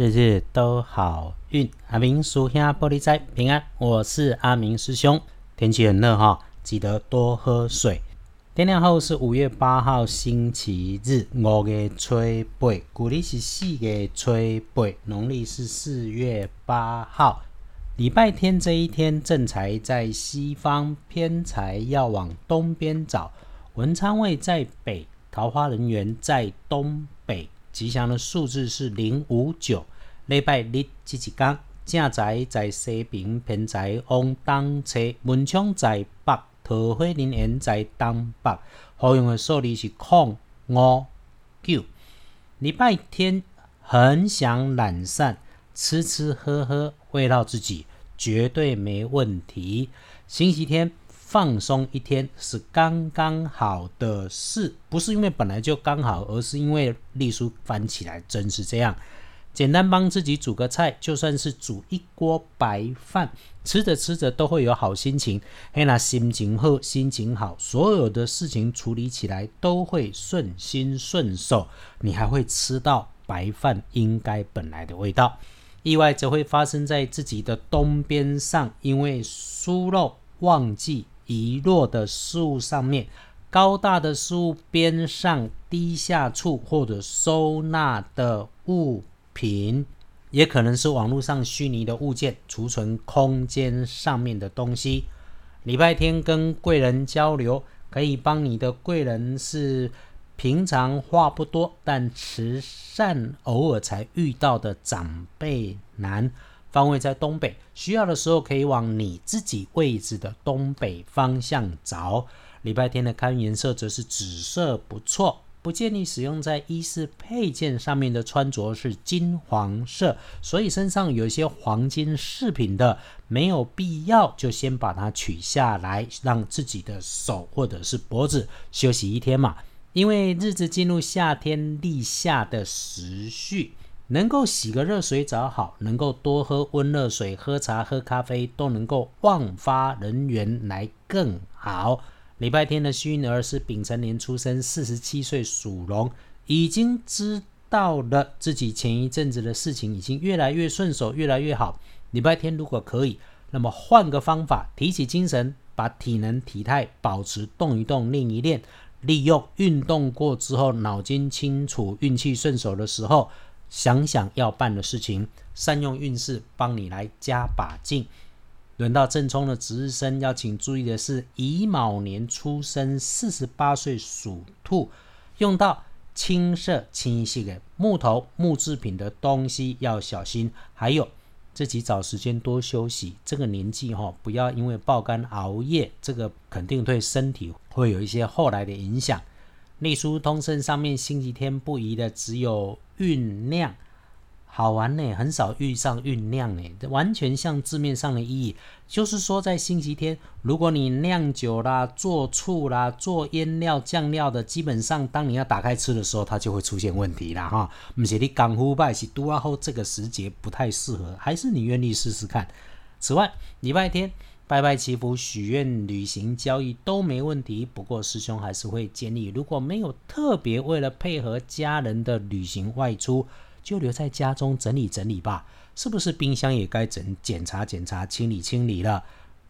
日日都好运。阿明叔兄玻璃仔平安，我是阿明师兄。天气很热哈，记得多喝水。天亮后是五月八号星期日，五月初八，古历是四月初八，农历是四月八号。礼拜天这一天，正财在西方，偏财要往东边找。文昌位在北，桃花人员在东北。吉祥的数字是零五九。礼拜日这一天，正在在西平，偏财往东侧。文昌在北，桃花人缘在东北。好用的数字是空五九。礼拜天很想懒散，吃吃喝喝，慰劳自己，绝对没问题。星期天。放松一天是刚刚好的事，不是因为本来就刚好，而是因为历书翻起来真是这样。简单帮自己煮个菜，就算是煮一锅白饭，吃着吃着都会有好心情。嘿，那心情好，心情好，所有的事情处理起来都会顺心顺手，你还会吃到白饭应该本来的味道。意外则会发生在自己的东边上，因为疏漏忘记。遗落的事物上面，高大的事物边上低下处，或者收纳的物品，也可能是网络上虚拟的物件，储存空间上面的东西。礼拜天跟贵人交流，可以帮你的贵人是平常话不多，但慈善偶尔才遇到的长辈男。方位在东北，需要的时候可以往你自己位置的东北方向找。礼拜天的开运颜色则是紫色，不错，不建议使用在衣饰配件上面的穿着是金黄色，所以身上有一些黄金饰品的没有必要，就先把它取下来，让自己的手或者是脖子休息一天嘛。因为日子进入夏天立夏的时序。能够洗个热水澡好，能够多喝温热水、喝茶、喝咖啡，都能够旺发人缘来更好。礼拜天的幸运儿是丙辰年出生，四十七岁属龙，已经知道了自己前一阵子的事情已经越来越顺手，越来越好。礼拜天如果可以，那么换个方法，提起精神，把体能体态保持动一动，练一练，利用运动过之后脑筋清楚、运气顺手的时候。想想要办的事情，善用运势帮你来加把劲。轮到正冲的值日生，要请注意的是乙卯年出生，四十八岁属兔，用到青色、清晰的木头、木制品的东西要小心。还有自己找时间多休息。这个年纪哈，不要因为爆肝熬夜，这个肯定对身体会有一些后来的影响。隶书通胜上面星期天不宜的只有酝酿，好玩呢，很少遇上酝酿呢，完全像字面上的意义，就是说在星期天，如果你酿酒啦、做醋啦、做腌料、酱料的，基本上当你要打开吃的时候，它就会出现问题了哈。不是你刚腐败是读完后这个时节不太适合，还是你愿意试试看。此外，礼拜天。拜拜祈福、许愿、旅行、交易都没问题。不过师兄还是会建议，如果没有特别为了配合家人的旅行外出，就留在家中整理整理吧。是不是冰箱也该整检查检查、清理清理了？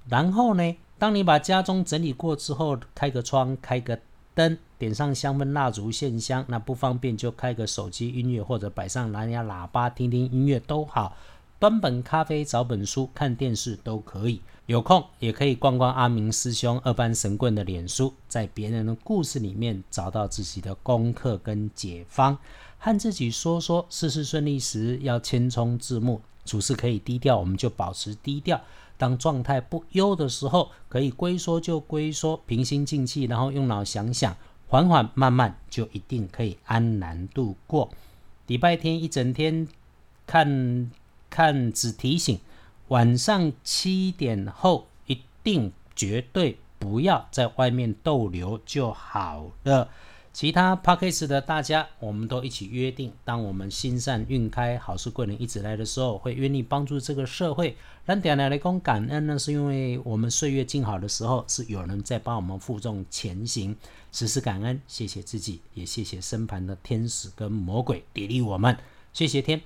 然后呢，当你把家中整理过之后，开个窗、开个灯，点上香氛蜡烛、线香。那不方便就开个手机音乐，或者摆上蓝牙喇叭听听音乐都好。端本咖啡、找本书、看电视都可以。有空也可以逛逛阿明师兄二班神棍的脸书，在别人的故事里面找到自己的功课跟解方，和自己说说事事顺利时要谦冲自牧，处事可以低调，我们就保持低调。当状态不优的时候，可以龟缩就龟缩，平心静气，然后用脑想想，缓缓慢慢就一定可以安然度过。礼拜天一整天看看只提醒。晚上七点后一定绝对不要在外面逗留就好了。其他 p a c k a g e 的大家，我们都一起约定，当我们心善运开、好事贵人一直来的时候，会愿意帮助这个社会。让点来来讲感恩呢，是因为我们岁月静好的时候，是有人在帮我们负重前行，时时感恩，谢谢自己，也谢谢身旁的天使跟魔鬼砥砺我们。谢谢天。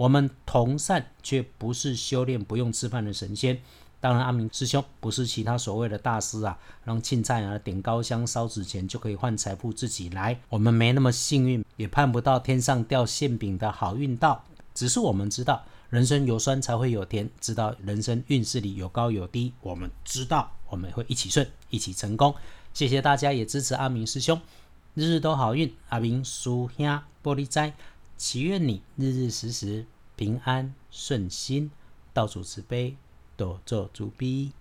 我们同善却不是修炼不用吃饭的神仙。当然，阿明师兄不是其他所谓的大师啊，让青菜啊点高香烧纸钱就可以换财富自己来。我们没那么幸运，也盼不到天上掉馅饼的好运到。只是我们知道，人生有酸才会有甜，知道人生运势里有高有低。我们知道，我们会一起顺，一起成功。谢谢大家，也支持阿明师兄，日日都好运。阿明叔兄玻璃斋，祈愿你日日时时平安顺心，道主慈悲。多做主逼。